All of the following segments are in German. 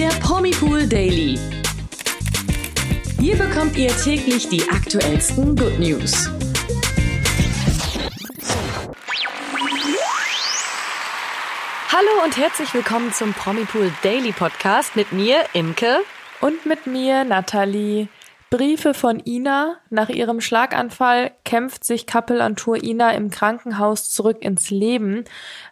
der Promipool Daily. Hier bekommt ihr täglich die aktuellsten Good News. Hallo und herzlich willkommen zum Promipool Daily Podcast mit mir, Imke. Und mit mir, Nathalie. Briefe von Ina. Nach ihrem Schlaganfall kämpft sich Kappelantur Ina im Krankenhaus zurück ins Leben.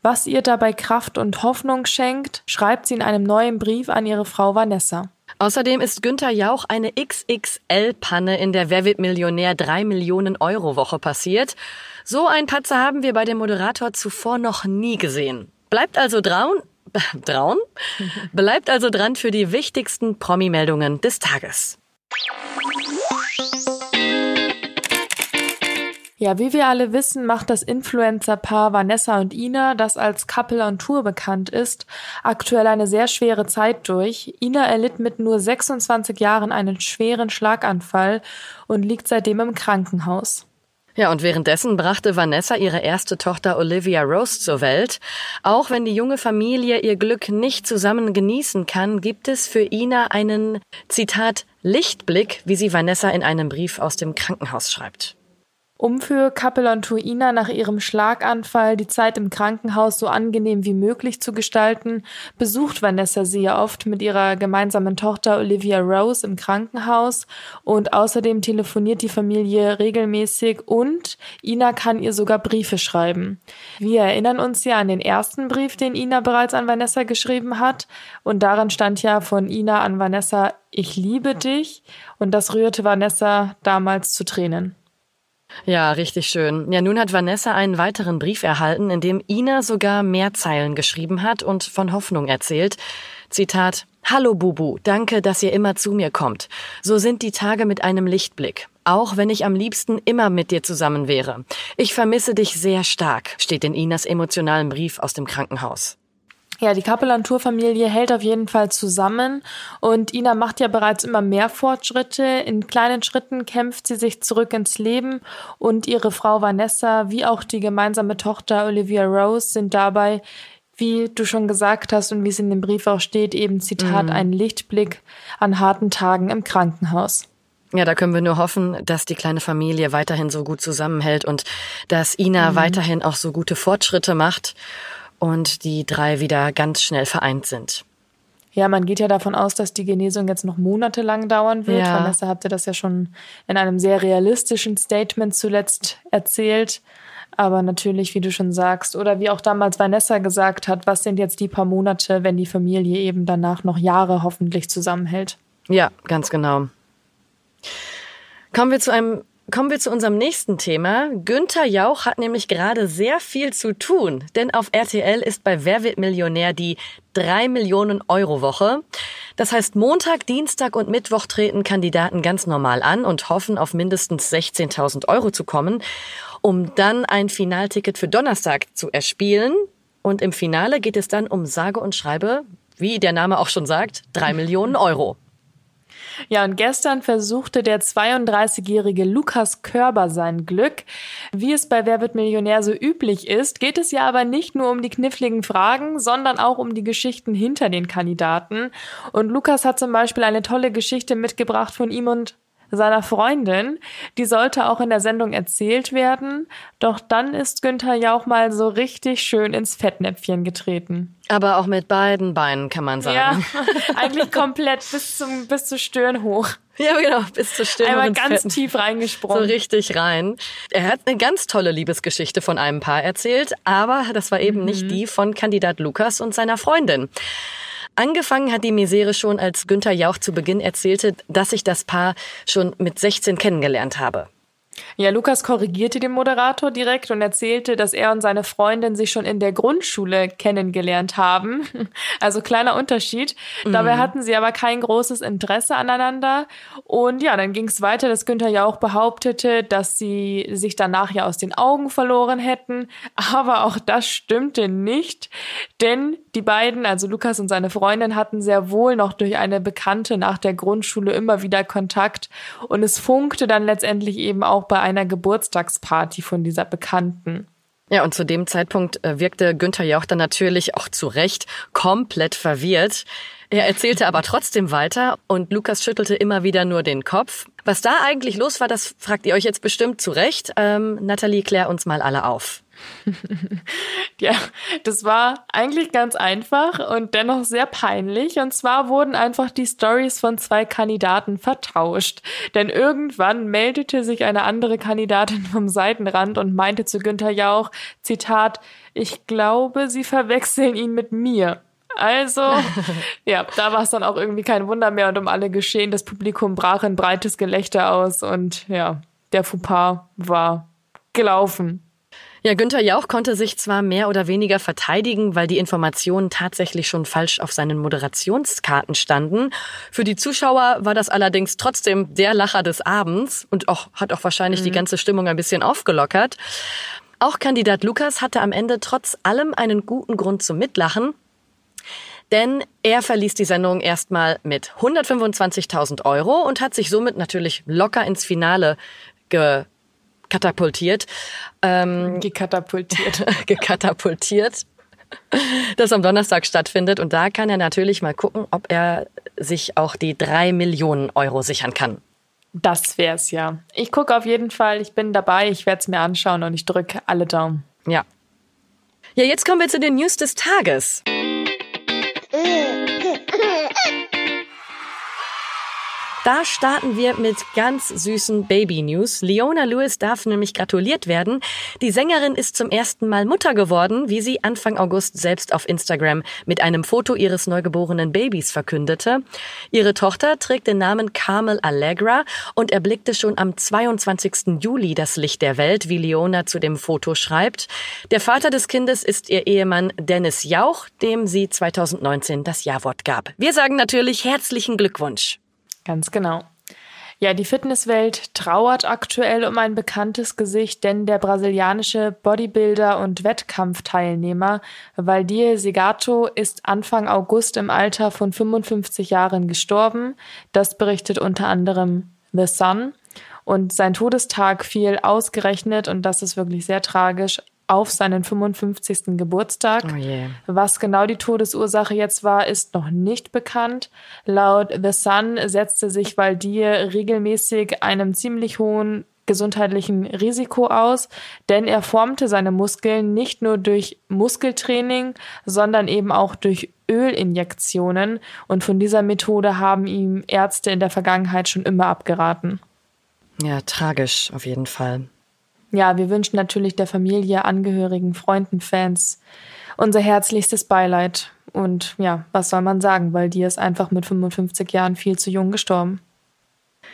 Was ihr dabei Kraft und Hoffnung schenkt, schreibt sie in einem neuen Brief an ihre Frau Vanessa. Außerdem ist Günther Jauch eine XXL-Panne in der Wer wird Millionär 3 Millionen Euro Woche passiert. So ein Patzer haben wir bei dem Moderator zuvor noch nie gesehen. Bleibt also dran, Trauen? Bleibt also dran für die wichtigsten Promi-Meldungen des Tages. Ja, wie wir alle wissen, macht das Influencer-Paar Vanessa und Ina, das als Couple on Tour bekannt ist, aktuell eine sehr schwere Zeit durch. Ina erlitt mit nur 26 Jahren einen schweren Schlaganfall und liegt seitdem im Krankenhaus. Ja, und währenddessen brachte Vanessa ihre erste Tochter Olivia Rose zur Welt. Auch wenn die junge Familie ihr Glück nicht zusammen genießen kann, gibt es für Ina einen, Zitat, Lichtblick, wie sie Vanessa in einem Brief aus dem Krankenhaus schreibt. Um für Capellantuina nach ihrem Schlaganfall die Zeit im Krankenhaus so angenehm wie möglich zu gestalten, besucht Vanessa sie ja oft mit ihrer gemeinsamen Tochter Olivia Rose im Krankenhaus und außerdem telefoniert die Familie regelmäßig und Ina kann ihr sogar Briefe schreiben. Wir erinnern uns ja an den ersten Brief, den Ina bereits an Vanessa geschrieben hat und darin stand ja von Ina an Vanessa, ich liebe dich und das rührte Vanessa damals zu Tränen. Ja, richtig schön. Ja, nun hat Vanessa einen weiteren Brief erhalten, in dem Ina sogar mehr Zeilen geschrieben hat und von Hoffnung erzählt. Zitat Hallo Bubu, danke, dass ihr immer zu mir kommt. So sind die Tage mit einem Lichtblick. Auch wenn ich am liebsten immer mit dir zusammen wäre. Ich vermisse dich sehr stark, steht in Inas emotionalen Brief aus dem Krankenhaus. Ja, die Kappelantur-Familie hält auf jeden Fall zusammen und Ina macht ja bereits immer mehr Fortschritte. In kleinen Schritten kämpft sie sich zurück ins Leben und ihre Frau Vanessa wie auch die gemeinsame Tochter Olivia Rose sind dabei, wie du schon gesagt hast und wie es in dem Brief auch steht, eben Zitat, mhm. ein Lichtblick an harten Tagen im Krankenhaus. Ja, da können wir nur hoffen, dass die kleine Familie weiterhin so gut zusammenhält und dass Ina mhm. weiterhin auch so gute Fortschritte macht und die drei wieder ganz schnell vereint sind. Ja, man geht ja davon aus, dass die Genesung jetzt noch monatelang dauern wird. Ja. Vanessa habt ihr das ja schon in einem sehr realistischen Statement zuletzt erzählt. Aber natürlich, wie du schon sagst, oder wie auch damals Vanessa gesagt hat, was sind jetzt die paar Monate, wenn die Familie eben danach noch Jahre hoffentlich zusammenhält? Ja, ganz genau. Kommen wir zu einem Kommen wir zu unserem nächsten Thema. Günther Jauch hat nämlich gerade sehr viel zu tun, denn auf RTL ist bei Wer wird Millionär die 3 Millionen Euro Woche. Das heißt, Montag, Dienstag und Mittwoch treten Kandidaten ganz normal an und hoffen auf mindestens 16.000 Euro zu kommen, um dann ein Finalticket für Donnerstag zu erspielen. Und im Finale geht es dann um sage und schreibe, wie der Name auch schon sagt, 3 Millionen Euro. Ja, und gestern versuchte der 32-jährige Lukas Körber sein Glück. Wie es bei Wer wird Millionär so üblich ist, geht es ja aber nicht nur um die kniffligen Fragen, sondern auch um die Geschichten hinter den Kandidaten. Und Lukas hat zum Beispiel eine tolle Geschichte mitgebracht von ihm und seiner Freundin. Die sollte auch in der Sendung erzählt werden. Doch dann ist Günther Jauch mal so richtig schön ins Fettnäpfchen getreten. Aber auch mit beiden Beinen, kann man sagen. Ja, eigentlich komplett bis zum, bis zur Stirn hoch. Ja, genau, bis zur Stirn. Einmal ganz Fetten. tief reingesprungen. So richtig rein. Er hat eine ganz tolle Liebesgeschichte von einem Paar erzählt, aber das war eben mhm. nicht die von Kandidat Lukas und seiner Freundin. Angefangen hat die Misere schon, als Günther Jauch zu Beginn erzählte, dass sich das Paar schon mit 16 kennengelernt habe. Ja, Lukas korrigierte den Moderator direkt und erzählte, dass er und seine Freundin sich schon in der Grundschule kennengelernt haben. Also kleiner Unterschied. Mhm. Dabei hatten sie aber kein großes Interesse aneinander. Und ja, dann ging es weiter, dass Günther ja auch behauptete, dass sie sich danach ja aus den Augen verloren hätten. Aber auch das stimmte nicht, denn die beiden, also Lukas und seine Freundin, hatten sehr wohl noch durch eine Bekannte nach der Grundschule immer wieder Kontakt. Und es funkte dann letztendlich eben auch bei einer Geburtstagsparty von dieser Bekannten. Ja, und zu dem Zeitpunkt äh, wirkte Günther Jauch dann natürlich auch zu Recht komplett verwirrt. Er erzählte aber trotzdem weiter und Lukas schüttelte immer wieder nur den Kopf. Was da eigentlich los war, das fragt ihr euch jetzt bestimmt zu Recht. Ähm, Nathalie, klär uns mal alle auf. ja, das war eigentlich ganz einfach und dennoch sehr peinlich. Und zwar wurden einfach die Stories von zwei Kandidaten vertauscht. Denn irgendwann meldete sich eine andere Kandidatin vom Seitenrand und meinte zu Günther Jauch, Zitat, ich glaube, Sie verwechseln ihn mit mir. Also, ja, da war es dann auch irgendwie kein Wunder mehr und um alle geschehen. Das Publikum brach in breites Gelächter aus und ja, der Fauxpas war gelaufen. Ja, Günther Jauch konnte sich zwar mehr oder weniger verteidigen, weil die Informationen tatsächlich schon falsch auf seinen Moderationskarten standen. Für die Zuschauer war das allerdings trotzdem der Lacher des Abends und auch, hat auch wahrscheinlich mhm. die ganze Stimmung ein bisschen aufgelockert. Auch Kandidat Lukas hatte am Ende trotz allem einen guten Grund zum Mitlachen. Denn er verließ die Sendung erstmal mit 125.000 Euro und hat sich somit natürlich locker ins Finale ge katapultiert. Ähm, gekatapultiert. gekatapultiert. Das am Donnerstag stattfindet. Und da kann er natürlich mal gucken, ob er sich auch die drei Millionen Euro sichern kann. Das wär's ja. Ich gucke auf jeden Fall, ich bin dabei, ich werde es mir anschauen und ich drücke alle Daumen. Ja. Ja, jetzt kommen wir zu den News des Tages. Da starten wir mit ganz süßen Baby-News. Leona Lewis darf nämlich gratuliert werden. Die Sängerin ist zum ersten Mal Mutter geworden, wie sie Anfang August selbst auf Instagram mit einem Foto ihres neugeborenen Babys verkündete. Ihre Tochter trägt den Namen Carmel Allegra und erblickte schon am 22. Juli das Licht der Welt, wie Leona zu dem Foto schreibt. Der Vater des Kindes ist ihr Ehemann Dennis Jauch, dem sie 2019 das Ja-Wort gab. Wir sagen natürlich herzlichen Glückwunsch. Ganz genau. Ja, die Fitnesswelt trauert aktuell um ein bekanntes Gesicht, denn der brasilianische Bodybuilder und Wettkampfteilnehmer Valdir Segato ist Anfang August im Alter von 55 Jahren gestorben. Das berichtet unter anderem The Sun. Und sein Todestag fiel ausgerechnet, und das ist wirklich sehr tragisch, auf seinen 55. Geburtstag. Oh yeah. Was genau die Todesursache jetzt war, ist noch nicht bekannt. Laut The Sun setzte sich Valdir regelmäßig einem ziemlich hohen gesundheitlichen Risiko aus, denn er formte seine Muskeln nicht nur durch Muskeltraining, sondern eben auch durch Ölinjektionen und von dieser Methode haben ihm Ärzte in der Vergangenheit schon immer abgeraten. Ja, tragisch auf jeden Fall ja, wir wünschen natürlich der Familie, Angehörigen, Freunden, Fans unser herzlichstes Beileid. Und ja, was soll man sagen, weil die ist einfach mit 55 Jahren viel zu jung gestorben.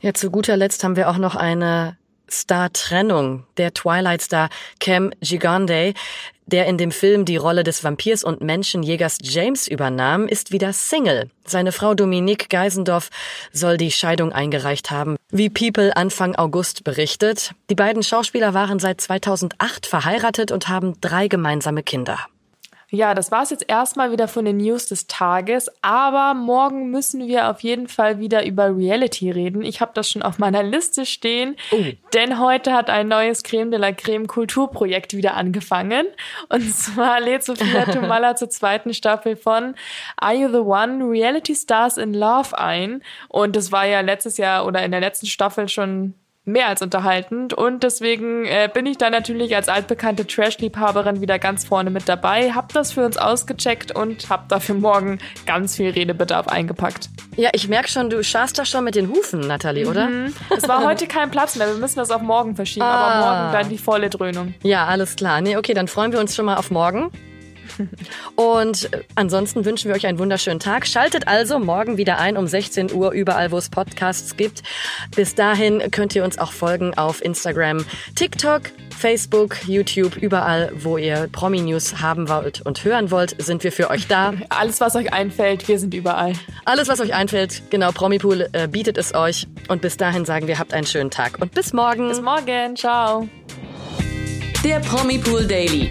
Ja, zu guter Letzt haben wir auch noch eine Star-Trennung. Der Twilight-Star Cam Gigande, der in dem Film die Rolle des Vampirs und Menschenjägers James übernahm, ist wieder Single. Seine Frau Dominique Geisendorf soll die Scheidung eingereicht haben, wie People Anfang August berichtet. Die beiden Schauspieler waren seit 2008 verheiratet und haben drei gemeinsame Kinder. Ja, das war es jetzt erstmal wieder von den News des Tages. Aber morgen müssen wir auf jeden Fall wieder über Reality reden. Ich habe das schon auf meiner Liste stehen, oh. denn heute hat ein neues Creme de la Creme Kulturprojekt wieder angefangen. Und zwar lädt Sophia Tomalla zur zweiten Staffel von Are You the One? Reality Stars in Love ein. Und das war ja letztes Jahr oder in der letzten Staffel schon mehr als unterhaltend und deswegen äh, bin ich da natürlich als altbekannte Trash-Liebhaberin wieder ganz vorne mit dabei, hab das für uns ausgecheckt und hab dafür morgen ganz viel Redebedarf eingepackt. Ja, ich merke schon, du schaust da schon mit den Hufen, Nathalie, oder? Mhm. Es war heute kein Platz mehr, wir müssen das auf morgen verschieben, ah. aber morgen dann die volle Dröhnung. Ja, alles klar. Nee, okay, dann freuen wir uns schon mal auf morgen. Und ansonsten wünschen wir euch einen wunderschönen Tag. Schaltet also morgen wieder ein um 16 Uhr überall, wo es Podcasts gibt. Bis dahin könnt ihr uns auch folgen auf Instagram, TikTok, Facebook, YouTube, überall, wo ihr Promi-News haben wollt und hören wollt, sind wir für euch da. Alles, was euch einfällt, wir sind überall. Alles, was euch einfällt, genau, Promipool äh, bietet es euch. Und bis dahin sagen wir, habt einen schönen Tag und bis morgen. Bis morgen, ciao. Der Promipool Daily.